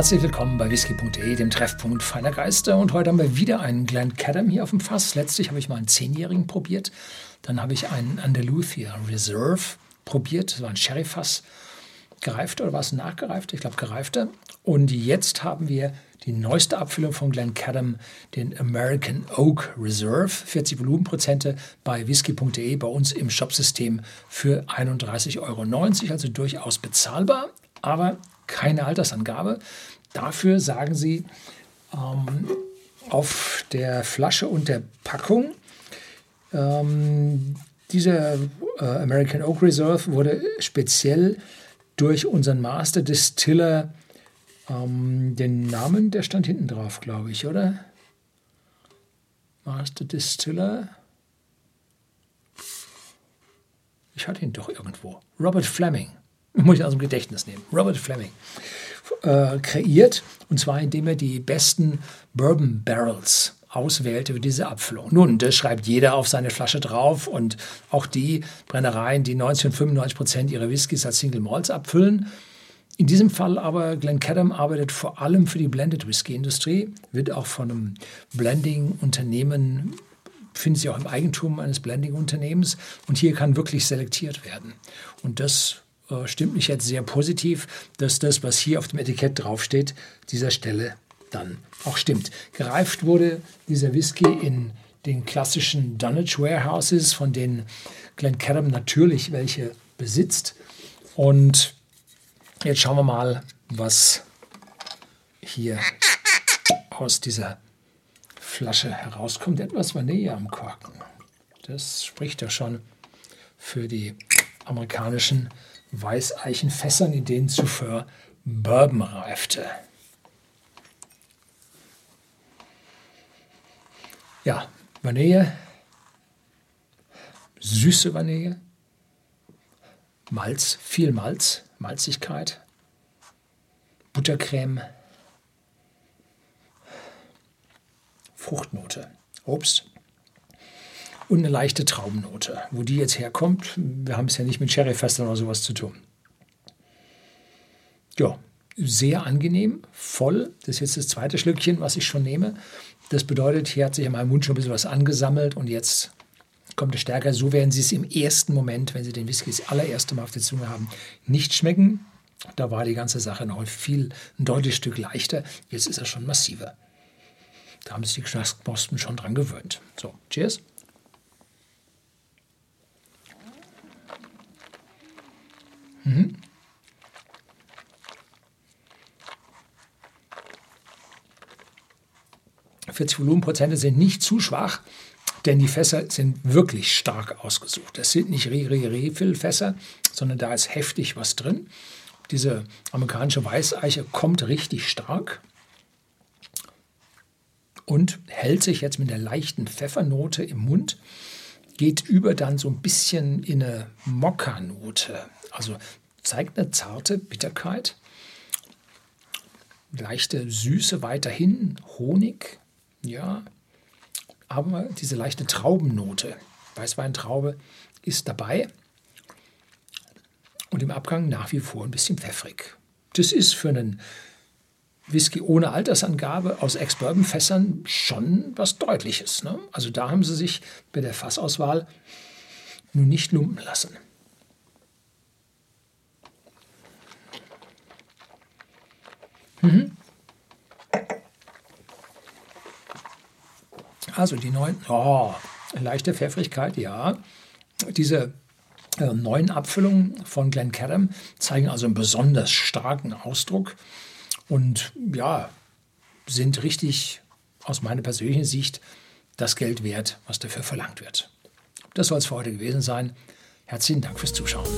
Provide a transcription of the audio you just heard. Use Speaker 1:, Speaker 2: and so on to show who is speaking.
Speaker 1: Herzlich willkommen bei whisky.de, dem Treffpunkt feiner Geister. Und heute haben wir wieder einen Glen Cadam hier auf dem Fass. Letztlich habe ich mal einen Zehnjährigen probiert. Dann habe ich einen Andalusia Reserve probiert. Das war ein Sherry-Fass. Gereifter oder war es nachgereifter? Ich glaube gereifter. Und jetzt haben wir die neueste Abfüllung von Glen Cadam, den American Oak Reserve. 40 Volumenprozente bei whisky.de bei uns im Shopsystem für 31,90 Euro. Also durchaus bezahlbar, aber keine Altersangabe. Dafür sagen sie ähm, auf der Flasche und der Packung, ähm, dieser äh, American Oak Reserve wurde speziell durch unseren Master Distiller, ähm, den Namen, der stand hinten drauf, glaube ich, oder? Master Distiller. Ich hatte ihn doch irgendwo. Robert Fleming muss ich aus dem Gedächtnis nehmen, Robert Fleming, äh, kreiert. Und zwar indem er die besten Bourbon Barrels auswählte für diese Abfüllung. Nun, das schreibt jeder auf seine Flasche drauf und auch die Brennereien, die 90 und 95 Prozent ihrer Whiskys als Single Malts abfüllen. In diesem Fall aber Glencaddam arbeitet vor allem für die Blended Whisky Industrie, wird auch von einem Blending-Unternehmen findet sich auch im Eigentum eines Blending-Unternehmens und hier kann wirklich selektiert werden. Und das äh, stimmt mich jetzt sehr positiv, dass das, was hier auf dem Etikett draufsteht, dieser Stelle dann auch stimmt. Gereift wurde dieser Whisky in den klassischen Dunnage Warehouses, von denen Glencairn natürlich welche besitzt. Und jetzt schauen wir mal, was hier aus dieser Flasche herauskommt. Etwas Vanille am Korken. Das spricht ja schon für die amerikanischen Weißeichenfässern, in denen zuvor Bourbon reifte. Ja, Vanille, süße Vanille, Malz, viel Malz, Malzigkeit, Buttercreme, Fruchtnote, Obst und eine leichte Traubennote. Wo die jetzt herkommt, wir haben es ja nicht mit Sherryfestern oder sowas zu tun. Ja, sehr angenehm, voll. Das ist jetzt das zweite Schlückchen, was ich schon nehme. Das bedeutet, hier hat sich in meinem Mund schon ein bisschen was angesammelt und jetzt kommt es stärker. So werden Sie es im ersten Moment, wenn Sie den Whisky das allererste Mal auf der Zunge haben, nicht schmecken. Da war die ganze Sache noch viel, ein deutliches Stück leichter. Jetzt ist er schon massiver. Da haben sich die Geschmacksknospen schon dran gewöhnt. So, cheers. 40 Volumenprozente sind nicht zu schwach, denn die Fässer sind wirklich stark ausgesucht. Das sind nicht Refill-Fässer, sondern da ist heftig was drin. Diese amerikanische Weißeiche kommt richtig stark und hält sich jetzt mit der leichten Pfeffernote im Mund, geht über dann so ein bisschen in eine Mokka-Note. Also zeigt eine zarte Bitterkeit, leichte Süße weiterhin, Honig, ja, aber diese leichte Traubennote, Weißweintraube, ist dabei und im Abgang nach wie vor ein bisschen pfeffrig. Das ist für einen Whisky ohne Altersangabe aus Ex-Bourbon-Fässern schon was Deutliches. Ne? Also da haben sie sich bei der Fassauswahl nun nicht lumpen lassen. Mhm. Also die neuen, oh, leichte Pfeffrigkeit, ja. Diese äh, neuen Abfüllungen von Glencairn zeigen also einen besonders starken Ausdruck und ja, sind richtig aus meiner persönlichen Sicht das Geld wert, was dafür verlangt wird. Das soll es für heute gewesen sein. Herzlichen Dank fürs Zuschauen.